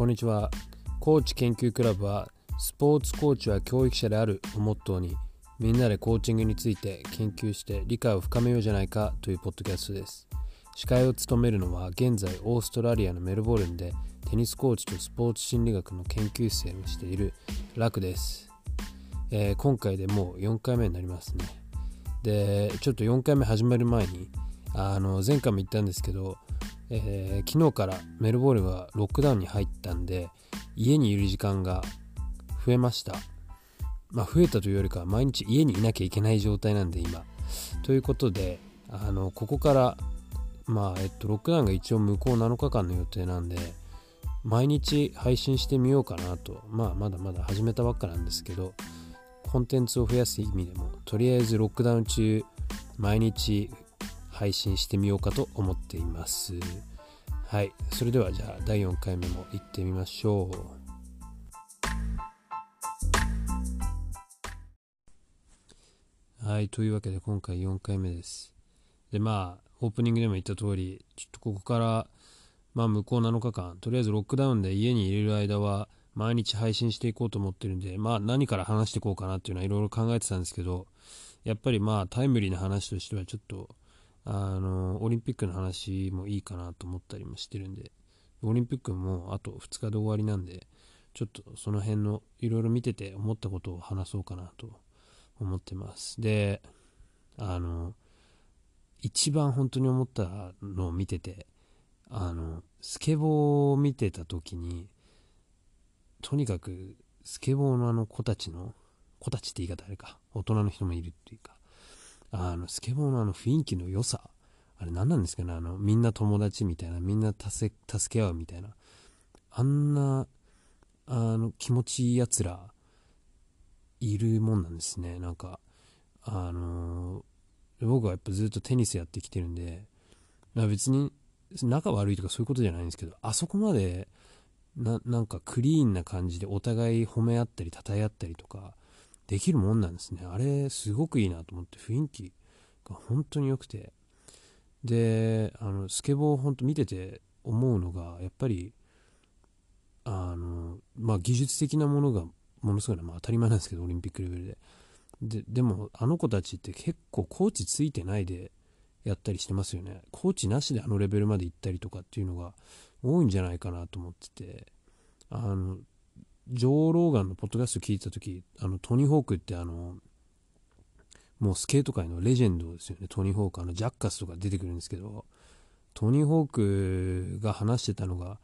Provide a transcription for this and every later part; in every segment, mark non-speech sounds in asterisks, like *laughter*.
こんにちは。コーチ研究クラブはスポーツコーチは教育者であるをモットーにみんなでコーチングについて研究して理解を深めようじゃないかというポッドキャストです。司会を務めるのは現在オーストラリアのメルボルンでテニスコーチとスポーツ心理学の研究生をしているラクです、えー、今回でもう4回目になりますね。でちょっと4回目始まる前にあの前回も言ったんですけどえー、昨日からメルボルンはロックダウンに入ったんで家にいる時間が増えました。まあ増えたというよりかは毎日家にいなきゃいけない状態なんで今。ということであのここからまあえっとロックダウンが一応向こう7日間の予定なんで毎日配信してみようかなと。まあまだまだ始めたばっかなんですけどコンテンツを増やす意味でもとりあえずロックダウン中毎日配信してみようかと思っています。はい、それではじゃあ第4回目も行ってみましょう。はい、というわけで今回4回目です。で、まあ、オープニングでも言った通り、ちょっとここから、まあ、向こう7日間、とりあえずロックダウンで家に入れる間は、毎日配信していこうと思ってるんで、まあ、何から話していこうかなっていうのはいろいろ考えてたんですけど、やっぱりまあ、タイムリーな話としては、ちょっと、あのオリンピックの話もいいかなと思ったりもしてるんで。オリンピックもあと2日で終わりなんでちょっとその辺のいろいろ見てて思ったことを話そうかなと思ってます。であの一番本当に思ったのを見ててあのスケボーを見てた時にとにかくスケボーのあの子たちの子たちって言い方あれか大人の人もいるっていうかあの、スケボーのあの雰囲気の良さ、あれ何なんですかね、あの、みんな友達みたいな、みんな助け合うみたいな、あんな、あの、気持ちいい奴ら、いるもんなんですね。なんか、あのー、僕はやっぱずっとテニスやってきてるんで、別に仲悪いとかそういうことじゃないんですけど、あそこまでな、なんかクリーンな感じでお互い褒め合ったり、称え合ったりとか、できるもんなんですね。あれ、すごくいいなと思って、雰囲気が本当に良くて。で、あの、スケボー本当見てて思うのが、やっぱり、あの、まあ、技術的なものがものすごい、まあ、当たり前なんですけど、オリンピックレベルで。で、でも、あの子たちって結構コーチついてないでやったりしてますよね。コーチなしであのレベルまで行ったりとかっていうのが多いんじゃないかなと思ってて、あの、ジョー・ローガンのポッドキャスト聞いた時あのトニー・ホークってあのもうスケート界のレジェンドですよね。トニー・ホークあのジャッカスとか出てくるんですけどトニー・ホークが話してたのが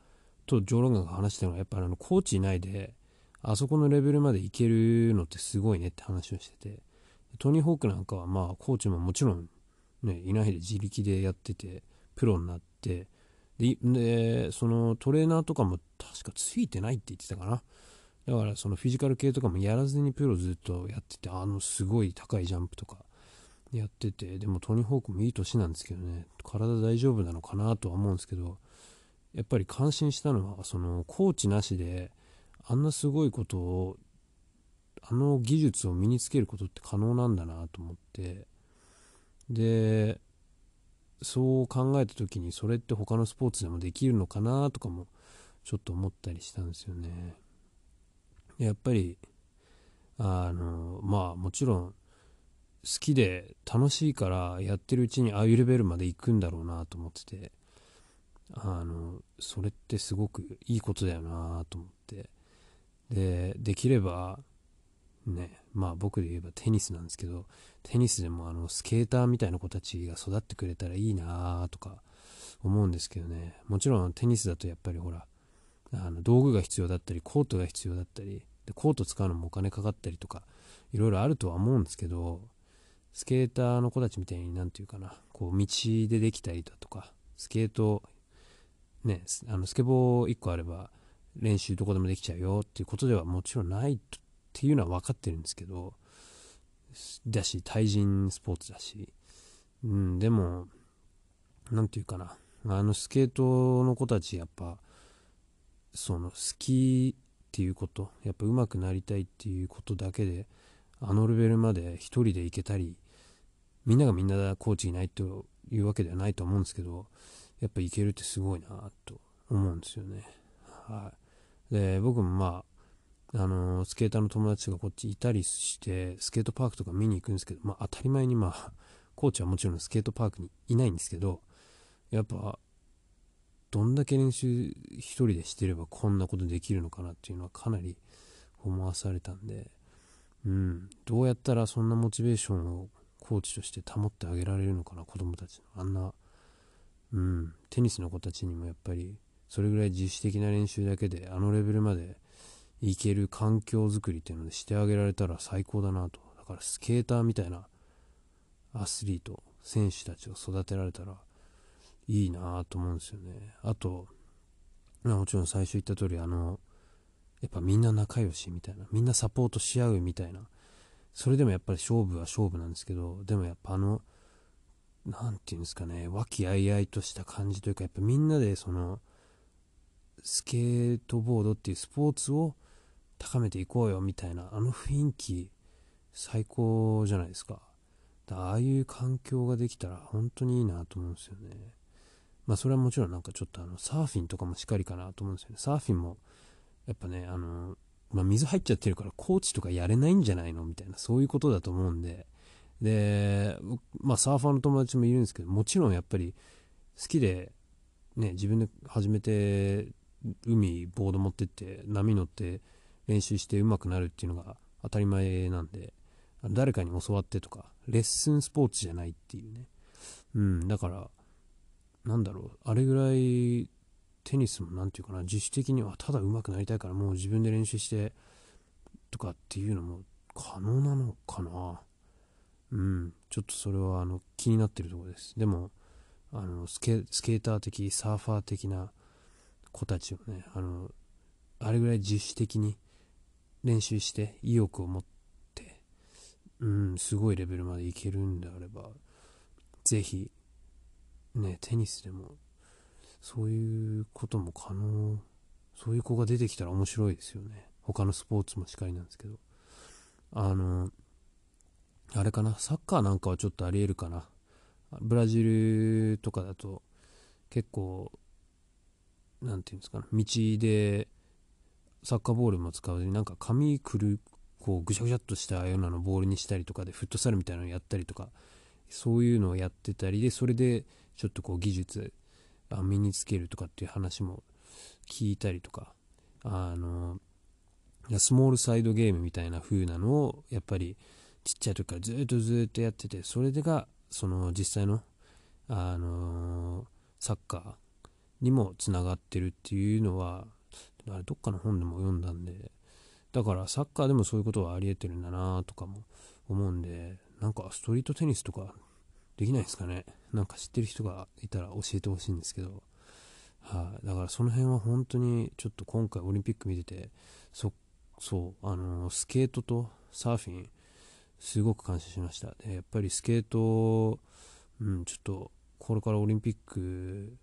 とジョー・ローガンが話してたのがやっぱりあのコーチいないであそこのレベルまでいけるのってすごいねって話をしててトニー・ホークなんかはまあコーチももちろんねいないで自力でやっててプロになってでそのトレーナーとかも確かついてないって言ってたかな。だからそのフィジカル系とかもやらずにプロずっとやってて、あのすごい高いジャンプとか。やってて、でもトニー・ホークもいい年なんですけどね、体大丈夫なのかなとは思うんですけど、やっぱり感心したのは、そのコーチなしで、あんなすごいことを、あの技術を身につけることって可能なんだなと思って、で、そう考えた時にそれって他のスポーツでもできるのかなとかもちょっと思ったりしたんですよね。やっぱりあのまあもちろん好きで楽しいからやってるうちにああいうレベルまで行くんだろうなと思っててあのそれってすごくいいことだよなと思って。でできればねまあ僕で言えばテニスなんですけどテニスでもあのスケーターみたいな子たちが育ってくれたらいいなとか思うんですけどね。もちろんテニスだとやっぱりほらあの道具が必要だったりコートが必要だったりでコート使うのもお金かかったりとかいろいろあるとは思うんですけどスケーターの子たちみたいに何て言うかなこう道でできたりだとかスケートねあのスケボー1個あれば練習どこでもできちゃうよっていうことではもちろんないっていうのは分かってるんですけどだし対人スポーツだし、うん、でも何て言うかなあのスケートの子たちやっぱその好きっていうことやっぱ上手くなりたいっていうことだけであのレベルまで1人で行けたりみんながみんなコーチいないというわけではないと思うんですけどやっぱいけるってすごいなと思うんですよね。はいで僕もまああのスケーターの友達がこっちいたりしてスケートパークとか見に行くんですけど、まあ、当たり前にまあコーチはもちろんスケートパークにいないんですけどやっぱどんだけ練習1人でしてればこんなことできるのかなっていうのはかなり思わされたんで、うん、どうやったらそんなモチベーションをコーチとして保ってあげられるのかな子供たちの。あんな、うん、テニスの子たちにもやっぱりそれぐらい自主的な練習だけであのレベルまでいける環境づくりっていうのでしてあげられたら最高だなと。だからスケーターみたいなアスリート選手たちを育てられたらいいなと思うんですよね。あともちろん最初言った通りあのやっぱみんな仲良しみたいなみんなサポートし合うみたいなそれでもやっぱり勝負は勝負なんですけどでもやっぱあの何て言うんですかね和気あいあいとした感じというかやっぱみんなでそのスケートボードっていうスポーツを高めていこうよみたいなあの雰囲気最高じゃないですか。だああいう環境ができたら本当にいいなと思うんですよね。まあそれはもちろんなんかちょっとあのサーフィンとかもしっかりかなと思うんですよね。サーフィンもやっぱねあのまあ、水入っちゃってるからコーチとかやれないんじゃないのみたいなそういうことだと思うんで。でまあサーファーの友達もいるんですけどもちろんやっぱり好きでね自分で始めて海ボード持ってって波乗って練習して上手くなるっていうのが当たり前なんで誰かに教わってとかレッスンスポーツじゃないっていうね。うんだからなんだろうあれぐらいテニスも何て言うかな自主的にはただ上手くなりたいからもう自分で練習してとかっていうのも可能なのかな。うんちょっとそれはあの気になってるところです。でもあのスケーター的サーファー的な子たちをねあのあれぐらい自主的に練習して意欲を持ってうんすごいレベルまでいけるんであればぜひねテニスでもそういうことも可能そういう子が出てきたら面白いですよね。他のスポーツもしっかりなんですけど。あのあれかなサッカーなんかはちょっとありえるかな。ブラジルとかだと結構何て言うんですかね道でサッカーボールも使わずになんか紙くるこうぐしゃぐしゃっとしたようなのボールにしたりとかでフットサルみたいなのをやったりとかそういうのをやってたりでそれでちょっとこう技術身につけるとかっていう話も聞いたりとかあのスモールサイドゲームみたいな風なのをやっぱりちっちゃい時からずっとずっとやっててそれでがその実際のあのサッカーにもつながってるっていうのはあれどっかの本でも読んだんでだからサッカーでもそういうことはありえてるんだなとかも思うんでなんかストリートテニスとかできないですかね。なんか知ってる人がいたら教えてほしいんですけど。はい、だからその辺は本当にちょっと今回オリンピック見ててそそうあのスケートとサーフィンすごく感謝しました。でやっぱりスケートうんちょっとこれからオリンピック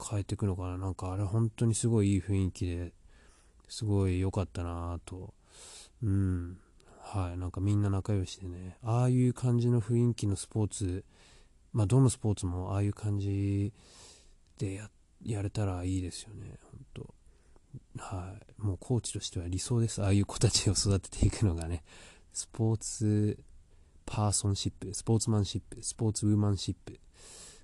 変えていくのかな。なんかあれ本当にすごいいい雰囲気ですごい良かったなと。うん。はい。なんかみんな仲良しでね。ああいう感じの雰囲気のスポーツまあどのスポーツもああいう感じでややれたらいいですよね本当。はい。もうコーチとしては理想です。ああいう子たちを育てていくのがね。スポーツパーソンシップスポーツマンシップスポーツウーマンシップ。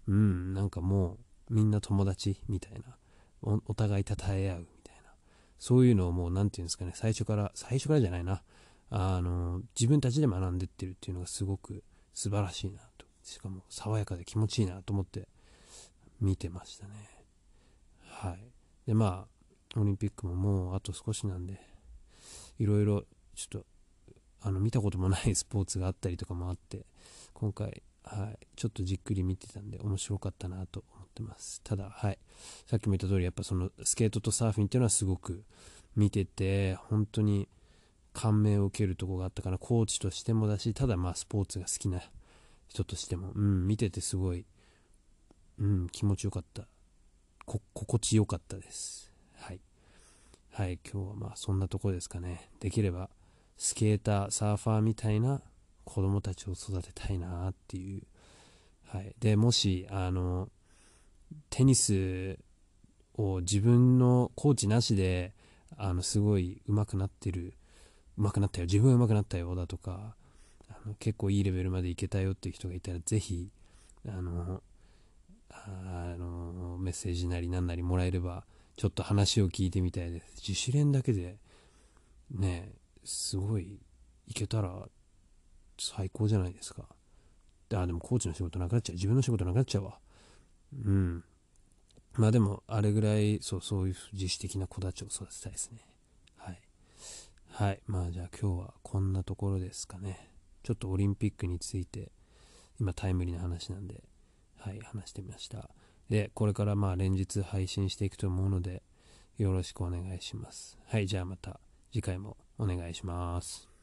うんなんかもうみんな友達みたいな。おお互い称え合うみたいな。そういうのをもう何て言うんですかね。最初から最初からじゃないな。あの自分たちで学んでってるっていうのがすごく素晴らしいな。しかも爽やかで気持ちいいなと思って見てましたね。はい。でまあオリンピックももうあと少しなんでいろいろちょっとあの見たこともない *laughs* スポーツがあったりとかもあって今回、はい、ちょっとじっくり見てたんで面白かったなと思ってます。ただ、はい、さっきも言った通りやっぱそのスケートとサーフィンっていうのはすごく見てて本当に感銘を受けるとこがあったからコーチとしてもだしただまあスポーツが好きな人としても、うん、見ててすごい、うん、気持ちよかった。心地よかったです。はい。はい今日はまあそんなとこですかね。できればスケーターサーファーみたいな子供たちを育てたいなっていう、はい、でもしあのテニスを自分のコーチなしであのすごい上手くなってる上手くなったよ。自分は上手くなったよだとか結構いいレベルまでいけたよっていう人がいたらぜひあのあのメッセージなりなんなりもらえればちょっと話を聞いてみたいです。自主練だけでねすごいいけたら最高じゃないですか。あでもコーチの仕事なくなっちゃう。自分の仕事なくなっちゃうわ。うん。まあでもあれぐらいそうそういう自主的な子たちを育てたいですね。はい。はい。まあじゃあ今日はこんなところですかね。ちょっとオリンピックについて今タイムリーな話なんではい話してみました。でこれからまあ連日配信していくと思うのでよろしくお願いします。はいじゃあまた次回もお願いします。